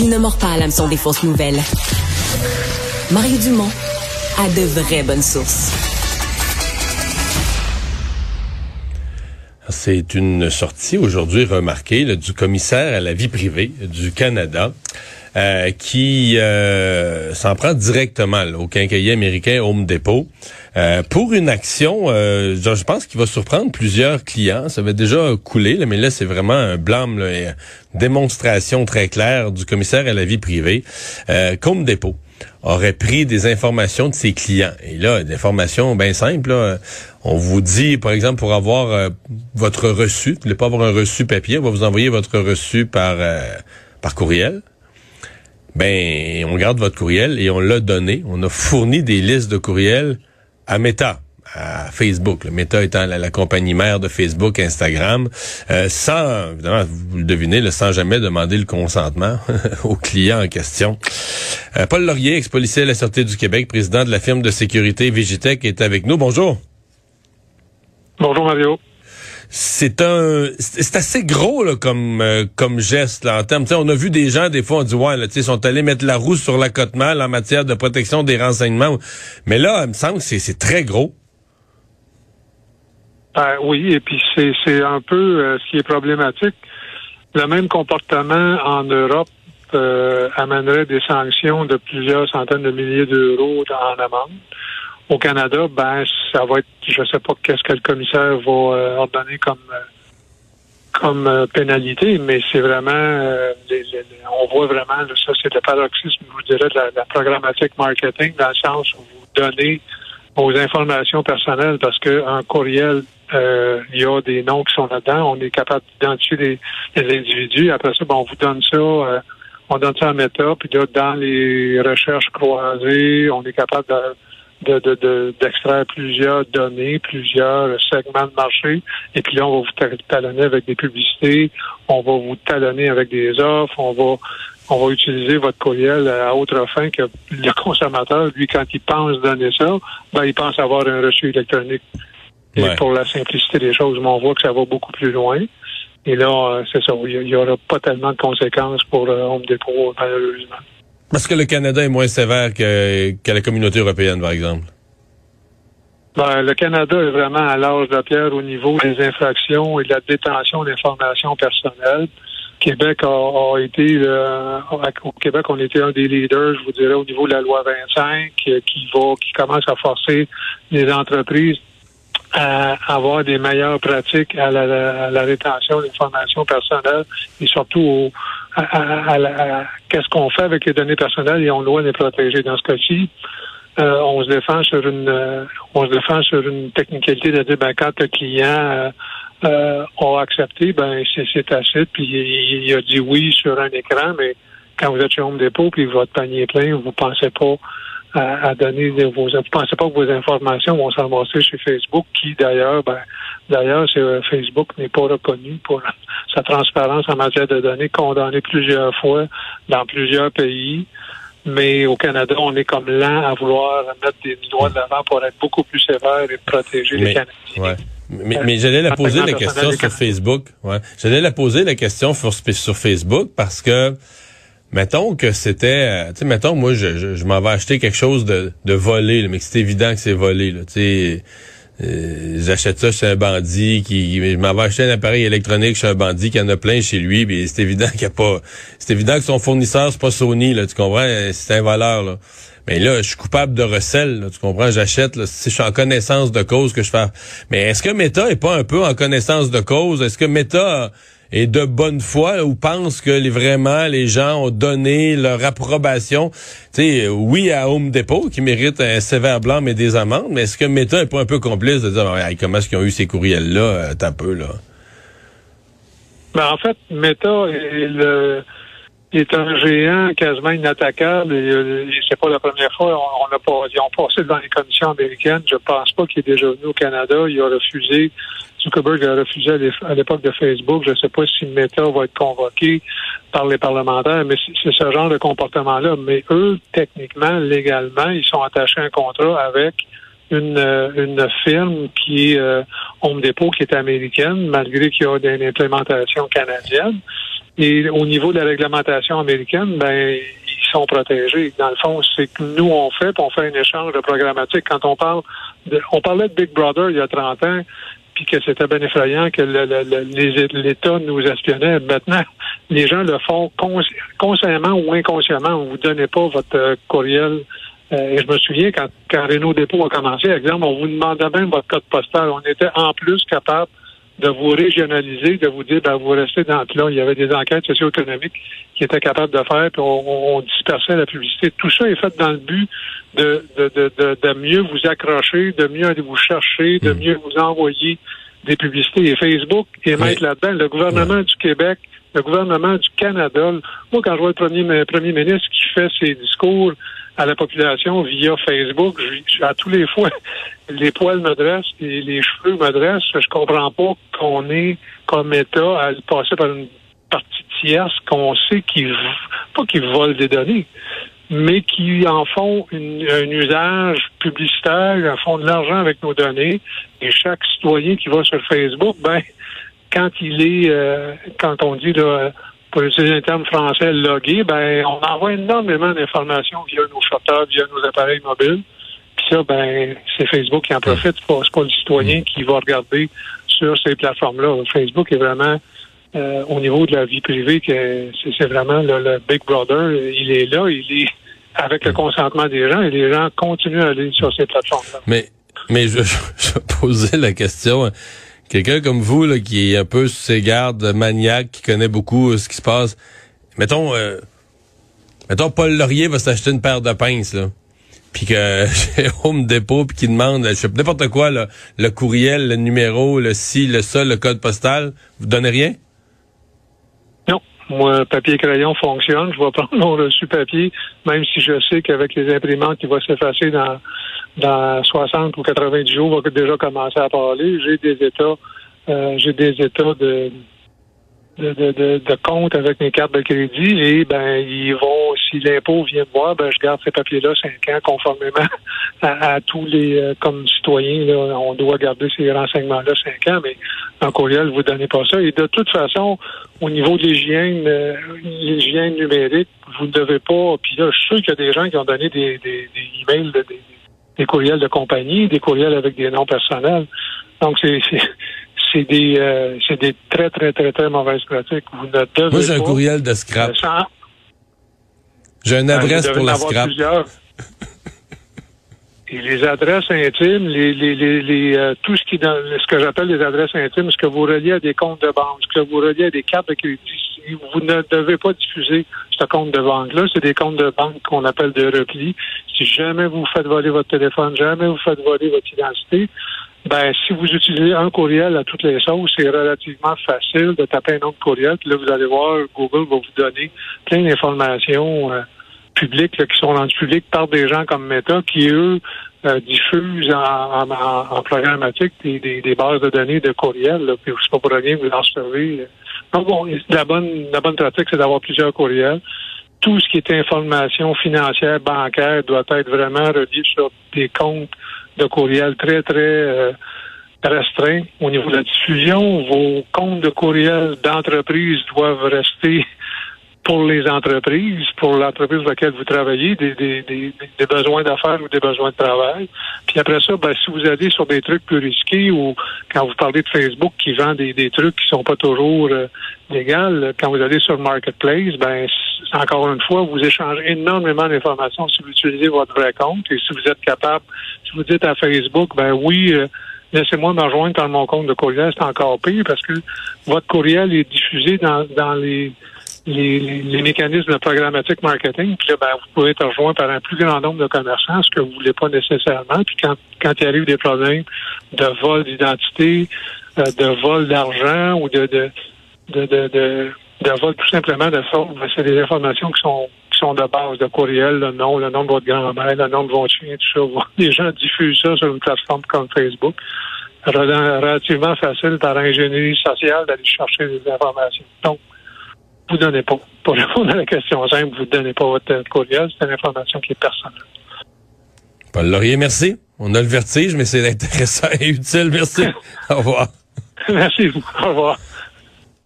Il ne mord pas à l'hameçon des fausses nouvelles. Mario Dumont a de vraies bonnes sources. C'est une sortie aujourd'hui remarquée du commissaire à la vie privée du Canada. Euh, qui euh, s'en prend directement au quincaillier américain Home Depot euh, pour une action, je pense qu'il va surprendre plusieurs clients. Ça avait déjà coulé, là, mais là c'est vraiment un blâme, là, une démonstration très claire du commissaire à la vie privée Home Depot aurait pris des informations de ses clients. Et là, des informations bien simples. On vous dit, par exemple, pour avoir votre reçu, vous voulez pas avoir un reçu papier, on va vous envoyer votre reçu par par courriel ben on garde votre courriel et on l'a donné. On a fourni des listes de courriels à Meta à Facebook, Meta étant la, compagnie mère de Facebook, Instagram, euh, sans, évidemment, vous le devinez, sans jamais demander le consentement aux clients en question. Euh, Paul Laurier, ex-policier à la Sûreté du Québec, président de la firme de sécurité Vigitech, est avec nous. Bonjour. Bonjour Mario c'est un c'est assez gros là, comme euh, comme geste là en termes. On a vu des gens des fois on dit ouais là tu sont allés mettre la roue sur la cote mal en matière de protection des renseignements. Mais là il me semble que c'est très gros. Ben, oui et puis c'est c'est un peu euh, ce qui est problématique. Le même comportement en Europe euh, amènerait des sanctions de plusieurs centaines de milliers d'euros en amende au Canada, ben ça va être, je sais pas qu'est-ce que le commissaire va euh, ordonner comme euh, comme euh, pénalité, mais c'est vraiment, on voit vraiment, ça c'est le paroxysme, je vous dirais, de la, programmatique marketing, dans le sens où vous donnez vos informations personnelles parce qu'un courriel, il y a des noms qui sont là-dedans, on est capable d'identifier les, individus. Après ça, ben, on vous donne ça, on donne ça à Meta, puis là, dans les recherches croisées, on est capable de de, d'extraire plusieurs données, plusieurs segments de marché, et puis là, on va vous talonner avec des publicités, on va vous talonner avec des offres, on va on va utiliser votre courriel à autre fin que le consommateur, lui, quand il pense donner ça, ben, il pense avoir un reçu électronique. Et pour la simplicité des choses, on voit que ça va beaucoup plus loin. Et là, euh, c'est ça, il n'y aura pas tellement de conséquences pour euh, Home Depot, malheureusement. Parce que le Canada est moins sévère que, que la communauté européenne, par exemple. Ben, le Canada est vraiment à l'âge de pierre au niveau des infractions et de la détention d'informations personnelles. Québec a, été euh, au Québec, on était un des leaders, je vous dirais, au niveau de la loi 25, euh, qui va, qui commence à forcer les entreprises à avoir des meilleures pratiques à la, à la rétention d'informations personnelles et surtout au, à, qu'est-ce qu'on fait avec les données personnelles et on doit les protéger. Dans ce cas-ci, euh, on se défend sur une euh, on se défend sur une technicalité de dire ben, quand le client euh, a accepté, ben c'est assez, puis il, a dit oui sur un écran, mais quand vous êtes chez Home Depot puis votre panier est plein, vous pensez pas à, donner vos vous pensez pas que vos informations vont s'avancer chez Facebook, qui d'ailleurs, ben d'ailleurs, Facebook n'est pas reconnu pour sa transparence en matière de données, condamné plusieurs fois dans plusieurs pays. Mais au Canada, on est comme lent à vouloir mettre des doigts de l'avant pour être beaucoup plus sévère et protéger les Canadiens. Mais, mais j'allais la poser la question sur Facebook. Ouais. J'allais la poser la question sur, sur Facebook parce que mettons que c'était, euh, tu sais, mettons moi je, je, m'en vais acheter quelque chose de, de volé, mais c'est évident que c'est volé. Tu sais, euh, j'achète ça chez un bandit qui je m'en vais acheter un appareil électronique chez un bandit qui en a plein chez lui mais c'est évident qu'il y a pas c'est évident que son fournisseur c'est pas Sony là tu comprends? C'est un voleur là. Mais là je suis coupable de recel tu comprends? J'achète si je suis en connaissance de cause que je fais mais est-ce que Meta est pas un peu en connaissance de cause? Est-ce que Meta et de bonne foi ou pense que vraiment les gens ont donné leur approbation. Tu sais, oui à Home Depot qui mérite un sévère blanc mais des amendes, mais est-ce que Meta est pas un peu complice de dire comment est-ce qu'ils ont eu ces courriels là euh, un peu là? Ben, en fait, Meta est est un géant quasiment inattaquable. Euh, c'est pas la première fois. On, a pas, ils ont passé devant les commissions américaines. Je pense pas qu'il est déjà venu au Canada. Il a refusé. Zuckerberg a refusé à l'époque de Facebook. Je ne sais pas si Meta va être convoqué par les parlementaires, mais c'est ce genre de comportement-là. Mais eux, techniquement, légalement, ils sont attachés à un contrat avec une, euh, une firme qui est euh, Home Depot, qui est américaine, malgré qu'il y a une implémentation canadienne. Et au niveau de la réglementation américaine, ben ils sont protégés. Dans le fond, c'est que nous on fait, on fait un échange de programmatique. Quand on parle, de, on parlait de Big Brother il y a 30 ans, puis que c'était bien effrayant que l'État nous espionnait. Maintenant, les gens le font consciemment ou inconsciemment. On vous donnez pas votre euh, courriel. Euh, et je me souviens quand, quand Renault Dépôt a commencé, exemple, on vous demandait même votre code postal. On était en plus capable de vous régionaliser, de vous dire, ben, vous restez dans le là. Il y avait des enquêtes socio-économiques qui étaient capables de faire, puis on, dispersait la publicité. Tout ça est fait dans le but de, de, de, de, mieux vous accrocher, de mieux aller vous chercher, de hmm. mieux vous envoyer des publicités. Et Facebook est mettre là-dedans. Le gouvernement du Québec, le gouvernement du Canada. Moi, quand je vois le premier, premier ministre qui fait ses discours à la population via Facebook. Je, à tous les fois, les poils me dressent et les cheveux me dressent. Je comprends pas qu'on ait comme État à passer par une partie tierce qu'on sait qu'ils pas qu'ils volent des données, mais qui en font un usage publicitaire, en font de l'argent avec nos données. Et chaque citoyen qui va sur Facebook, ben quand il est, euh, quand on dit là, pour utiliser un terme français, logué, ben, on envoie énormément d'informations via nos chauffeurs, via nos appareils mobiles. Puis ça, ben, c'est Facebook qui en profite. C'est pas, le citoyen qui va regarder sur ces plateformes-là. Facebook est vraiment euh, au niveau de la vie privée que c'est vraiment le, Big Brother. Il est là, il est avec le consentement des gens et les gens continuent à aller sur ces plateformes-là. Mais mais je posais la question quelqu'un comme vous, là, qui est un peu sous ses gardes, maniaque, qui connaît beaucoup euh, ce qui se passe, mettons, euh, mettons Paul Laurier va s'acheter une paire de pinces, là. Puis que Home Depot, puis qui demande, je sais n'importe quoi, là, le courriel, le numéro, le ci, le ça, le code postal, vous donnez rien? Non. Moi, papier crayon fonctionne. Je vais prendre mon reçu papier, même si je sais qu'avec les imprimantes, il va s'effacer dans dans 60 ou 90 jours, va déjà commencer à parler. J'ai des états, euh, j'ai des états de de, de, de, compte avec mes cartes de crédit et ben ils vont, si l'impôt vient me voir, ben je garde ces papiers-là cinq ans conformément à, tous les euh, comme citoyens, là, on doit garder ces renseignements-là cinq ans, mais en courriel, vous donnez pas ça. Et de toute façon, au niveau de l'hygiène, euh, l'hygiène numérique, vous ne devez pas. Puis là, je suis sûr qu'il y a des gens qui ont donné des, des, des emails de, des, des courriels de compagnie, des courriels avec des noms personnels. Donc, c'est c'est des, euh, c'est des très, très, très, très mauvaises pratiques. Vous ne devez Moi, j'ai un courriel de scrap. J'ai une ben, adresse pour la scrap. Et les adresses intimes, les, les, les, les euh, tout ce qui dans ce que j'appelle les adresses intimes, ce que vous reliez à des comptes de banque, ce que vous reliez à des cartes de crédit, vous ne devez pas diffuser ce compte de banque-là. C'est des comptes de banque qu'on appelle de repli. Si jamais vous faites voler votre téléphone, jamais vous faites voler votre identité, ben, si vous utilisez un courriel à toutes les sauces, c'est relativement facile de taper un autre courriel. Puis là, vous allez voir, Google va vous donner plein d'informations euh, publiques qui sont rendues publiques par des gens comme Meta qui, eux, euh, diffusent en, en, programmatique des, des, bases de données de courriel. Là, puis c'est pas pour rien vous en servez. Donc, bon, la bonne, la bonne pratique, c'est d'avoir plusieurs courriels. Tout ce qui est information financière, bancaire, doit être vraiment relié sur des comptes de courriel très, très euh, restreints au niveau de la diffusion. Vos comptes de courriel d'entreprise doivent rester pour les entreprises, pour l'entreprise dans laquelle vous travaillez, des, des, des, des besoins d'affaires ou des besoins de travail. Puis après ça, ben, si vous allez sur des trucs plus risqués ou quand vous parlez de Facebook qui vend des, des trucs qui sont pas toujours euh, légaux, quand vous allez sur le Marketplace, ben encore une fois, vous échangez énormément d'informations si vous utilisez votre vrai compte et si vous êtes capable, si vous dites à Facebook, ben oui, euh, laissez-moi me rejoindre dans mon compte de courriel, c'est encore pire parce que votre courriel est diffusé dans, dans les les, mécanismes de programmatique marketing. Puis là, ben, vous pouvez être rejoint par un plus grand nombre de commerçants, ce que vous voulez pas nécessairement. Puis quand, quand il arrive des problèmes de vol d'identité, euh, de vol d'argent ou de de, de, de, de, vol tout simplement de ça, ben, c'est des informations qui sont qui sont de base, de courriel, le nom, le nom de votre grand-mère, le nom de votre chien, tout ça. Les gens diffusent ça sur une plateforme comme Facebook. Relativement facile par ingénierie sociale d'aller chercher des informations. Donc, vous ne donnez pas. Pour répondre à la question simple, vous ne donnez pas votre courriel. C'est une information qui est personnelle. Paul Laurier, merci. On a le vertige, mais c'est intéressant et utile. Merci. Au revoir. Merci. Au revoir.